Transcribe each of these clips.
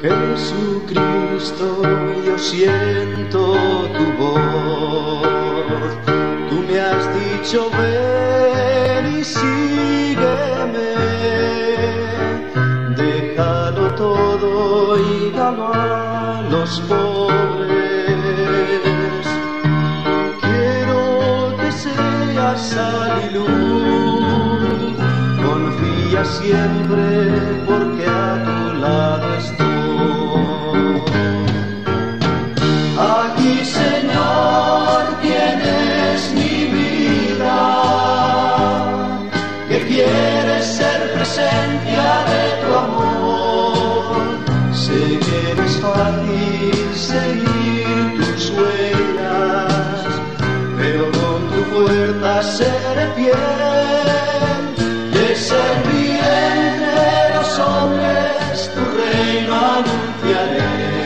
Jesucristo, yo siento tu voz. Tú me has dicho ven y sígueme. Déjalo todo y dalo a los pobres. Quiero que seas sal luz. Confía siempre porque a tu ser presencia de tu amor. Sé que no es fácil seguir tus huellas, pero con tu fuerza seré fiel. De servir entre los hombres tu reino anunciaré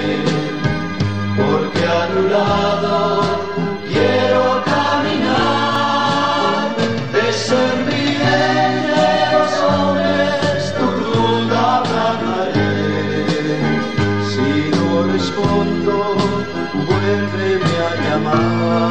respondo, vuélveme a llamar.